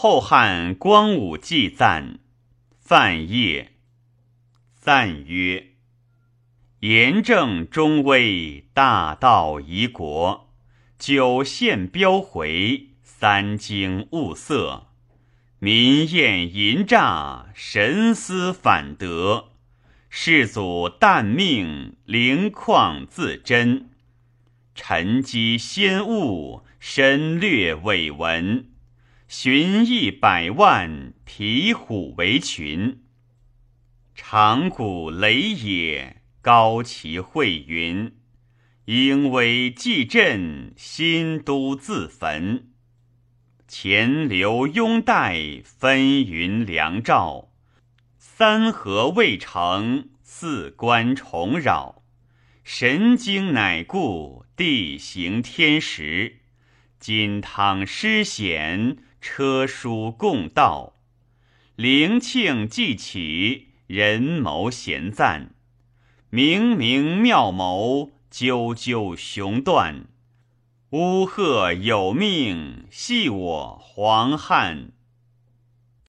后汉光武纪赞，范晔。赞曰：严正中威，大道宜国。九县标回，三经物色。民厌淫诈，神思反德。世祖旦命，灵旷自珍。沉积先物，深略伪文。寻邑百万，提虎为群。长谷雷野，高齐晦云。鹰威既振，新都自焚。前流拥戴，分云梁照。三河未成，四关重扰。神经乃固，地形天时。金汤失险，车书共道。灵庆既起，人谋咸赞。明明妙谋，赳赳雄断。乌鹤有命，系我黄汉。